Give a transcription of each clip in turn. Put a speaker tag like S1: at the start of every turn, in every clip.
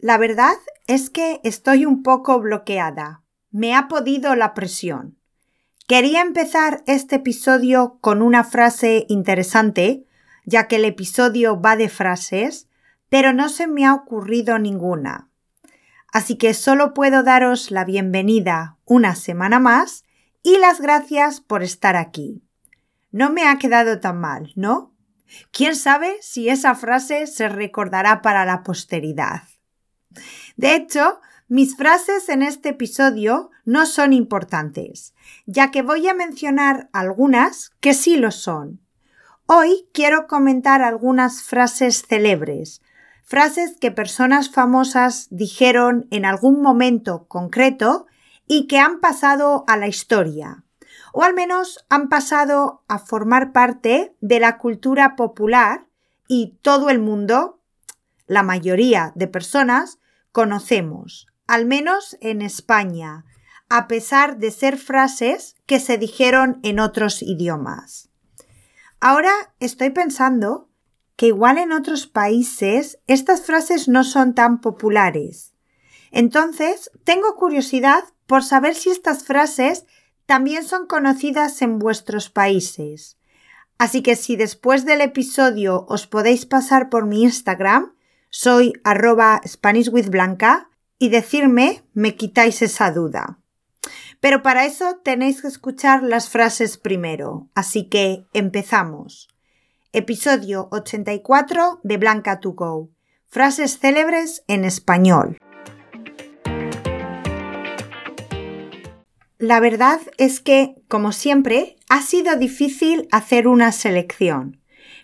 S1: La verdad es que estoy un poco bloqueada. Me ha podido la presión. Quería empezar este episodio con una frase interesante, ya que el episodio va de frases, pero no se me ha ocurrido ninguna. Así que solo puedo daros la bienvenida una semana más y las gracias por estar aquí. No me ha quedado tan mal, ¿no? ¿Quién sabe si esa frase se recordará para la posteridad? De hecho, mis frases en este episodio no son importantes, ya que voy a mencionar algunas que sí lo son. Hoy quiero comentar algunas frases célebres, frases que personas famosas dijeron en algún momento concreto y que han pasado a la historia, o al menos han pasado a formar parte de la cultura popular y todo el mundo, la mayoría de personas, conocemos, al menos en España, a pesar de ser frases que se dijeron en otros idiomas. Ahora estoy pensando que igual en otros países estas frases no son tan populares. Entonces, tengo curiosidad por saber si estas frases también son conocidas en vuestros países. Así que si después del episodio os podéis pasar por mi Instagram, soy arroba SpanishWithBlanca y decirme me quitáis esa duda. Pero para eso tenéis que escuchar las frases primero, así que empezamos. Episodio 84 de Blanca to Go. Frases célebres en español. La verdad es que, como siempre, ha sido difícil hacer una selección,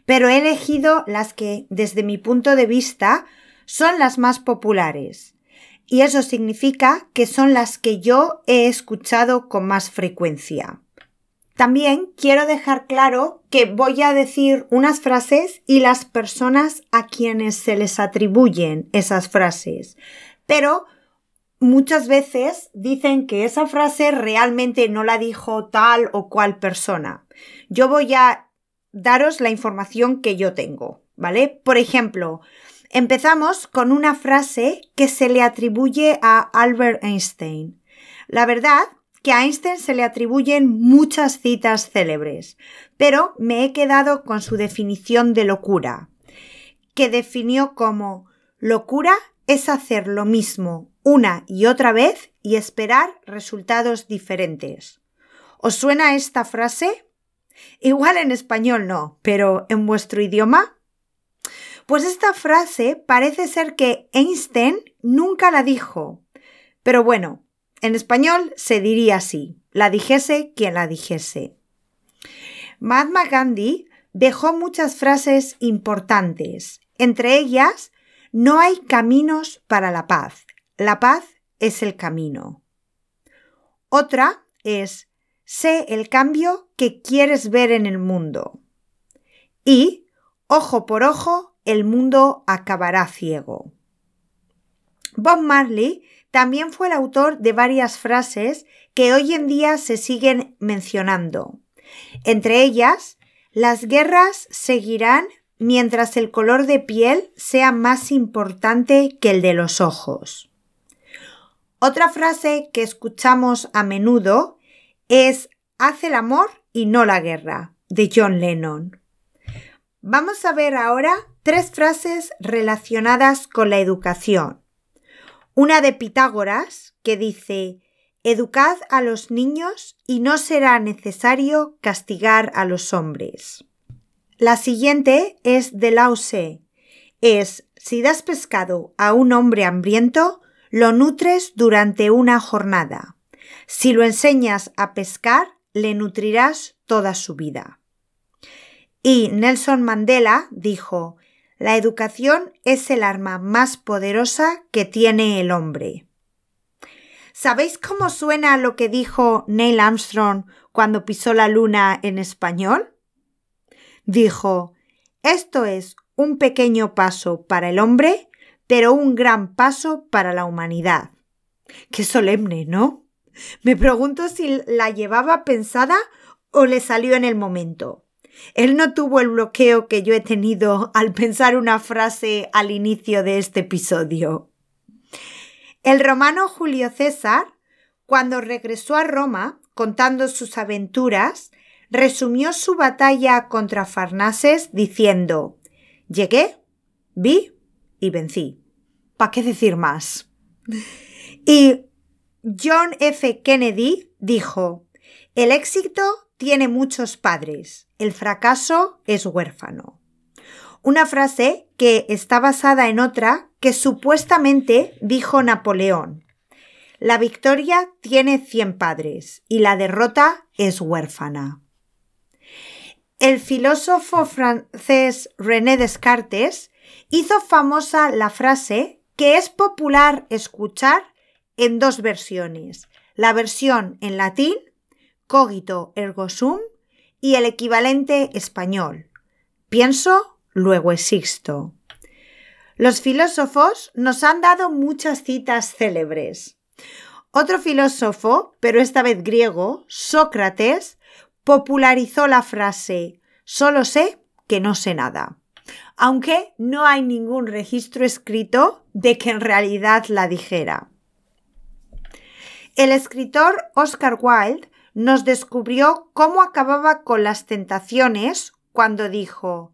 S1: pero he elegido las que, desde mi punto de vista, son las más populares. Y eso significa que son las que yo he escuchado con más frecuencia. También quiero dejar claro que voy a decir unas frases y las personas a quienes se les atribuyen esas frases. Pero muchas veces dicen que esa frase realmente no la dijo tal o cual persona. Yo voy a daros la información que yo tengo, ¿vale? Por ejemplo, empezamos con una frase que se le atribuye a Albert Einstein. La verdad que a Einstein se le atribuyen muchas citas célebres, pero me he quedado con su definición de locura, que definió como locura es hacer lo mismo una y otra vez y esperar resultados diferentes. ¿Os suena esta frase? Igual en español no, pero en vuestro idioma. Pues esta frase parece ser que Einstein nunca la dijo. Pero bueno, en español se diría así, la dijese quien la dijese. Mahatma Gandhi dejó muchas frases importantes, entre ellas no hay caminos para la paz. La paz es el camino. Otra es sé el cambio que quieres ver en el mundo. Y ojo por ojo, el mundo acabará ciego. Bob Marley también fue el autor de varias frases que hoy en día se siguen mencionando. Entre ellas, las guerras seguirán mientras el color de piel sea más importante que el de los ojos. Otra frase que escuchamos a menudo es Haz el amor y no la guerra, de John Lennon. Vamos a ver ahora tres frases relacionadas con la educación. Una de Pitágoras que dice Educad a los niños y no será necesario castigar a los hombres. La siguiente es de Lause. Es, si das pescado a un hombre hambriento, lo nutres durante una jornada. Si lo enseñas a pescar, le nutrirás toda su vida. Y Nelson Mandela dijo, la educación es el arma más poderosa que tiene el hombre. ¿Sabéis cómo suena lo que dijo Neil Armstrong cuando pisó la luna en español? dijo, esto es un pequeño paso para el hombre, pero un gran paso para la humanidad. Qué solemne, ¿no? Me pregunto si la llevaba pensada o le salió en el momento. Él no tuvo el bloqueo que yo he tenido al pensar una frase al inicio de este episodio. El romano Julio César, cuando regresó a Roma contando sus aventuras, resumió su batalla contra Farnaces diciendo Llegué, vi y vencí. ¿Para qué decir más? Y John F. Kennedy dijo El éxito tiene muchos padres, el fracaso es huérfano. Una frase que está basada en otra que supuestamente dijo Napoleón. La victoria tiene cien padres y la derrota es huérfana. El filósofo francés René Descartes hizo famosa la frase que es popular escuchar en dos versiones, la versión en latín, cogito ergo sum, y el equivalente español, pienso, luego existo. Los filósofos nos han dado muchas citas célebres. Otro filósofo, pero esta vez griego, Sócrates, popularizó la frase solo sé que no sé nada, aunque no hay ningún registro escrito de que en realidad la dijera. El escritor Oscar Wilde nos descubrió cómo acababa con las tentaciones cuando dijo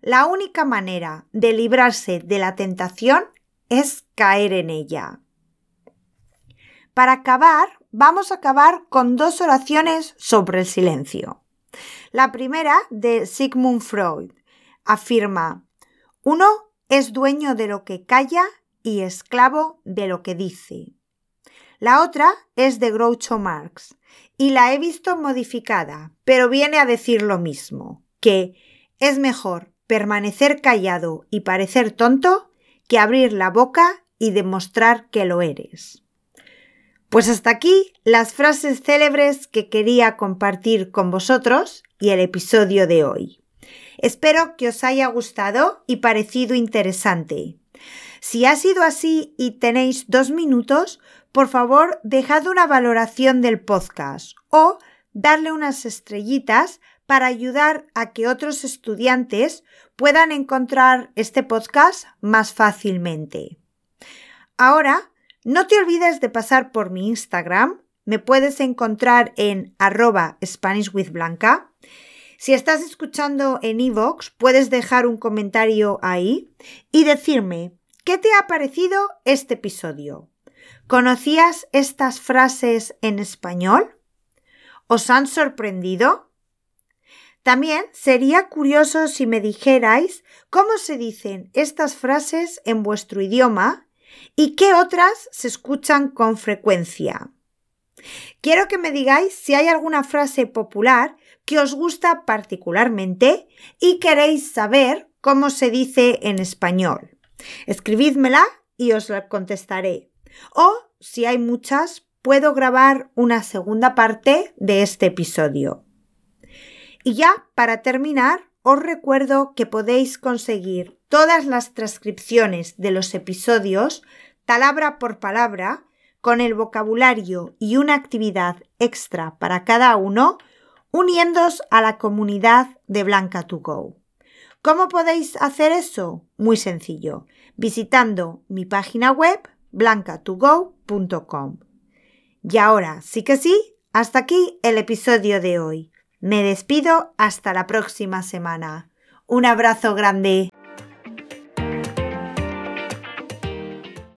S1: la única manera de librarse de la tentación es caer en ella. Para acabar, vamos a acabar con dos oraciones sobre el silencio. La primera, de Sigmund Freud, afirma, uno es dueño de lo que calla y esclavo de lo que dice. La otra es de Groucho Marx y la he visto modificada, pero viene a decir lo mismo, que es mejor permanecer callado y parecer tonto que abrir la boca y demostrar que lo eres. Pues hasta aquí las frases célebres que quería compartir con vosotros y el episodio de hoy. Espero que os haya gustado y parecido interesante. Si ha sido así y tenéis dos minutos, por favor dejad una valoración del podcast o darle unas estrellitas para ayudar a que otros estudiantes puedan encontrar este podcast más fácilmente. Ahora no te olvides de pasar por mi Instagram. Me puedes encontrar en arroba SpanishWithBlanca. Si estás escuchando en iVoox, puedes dejar un comentario ahí y decirme qué te ha parecido este episodio. ¿Conocías estas frases en español? ¿Os han sorprendido? También sería curioso si me dijerais cómo se dicen estas frases en vuestro idioma ¿Y qué otras se escuchan con frecuencia? Quiero que me digáis si hay alguna frase popular que os gusta particularmente y queréis saber cómo se dice en español. Escribídmela y os la contestaré. O, si hay muchas, puedo grabar una segunda parte de este episodio. Y ya, para terminar, os recuerdo que podéis conseguir todas las transcripciones de los episodios, palabra por palabra, con el vocabulario y una actividad extra para cada uno, uniéndos a la comunidad de Blanca2Go. ¿Cómo podéis hacer eso? Muy sencillo, visitando mi página web blanca2go.com. Y ahora, sí que sí, hasta aquí el episodio de hoy. Me despido hasta la próxima semana. Un abrazo grande.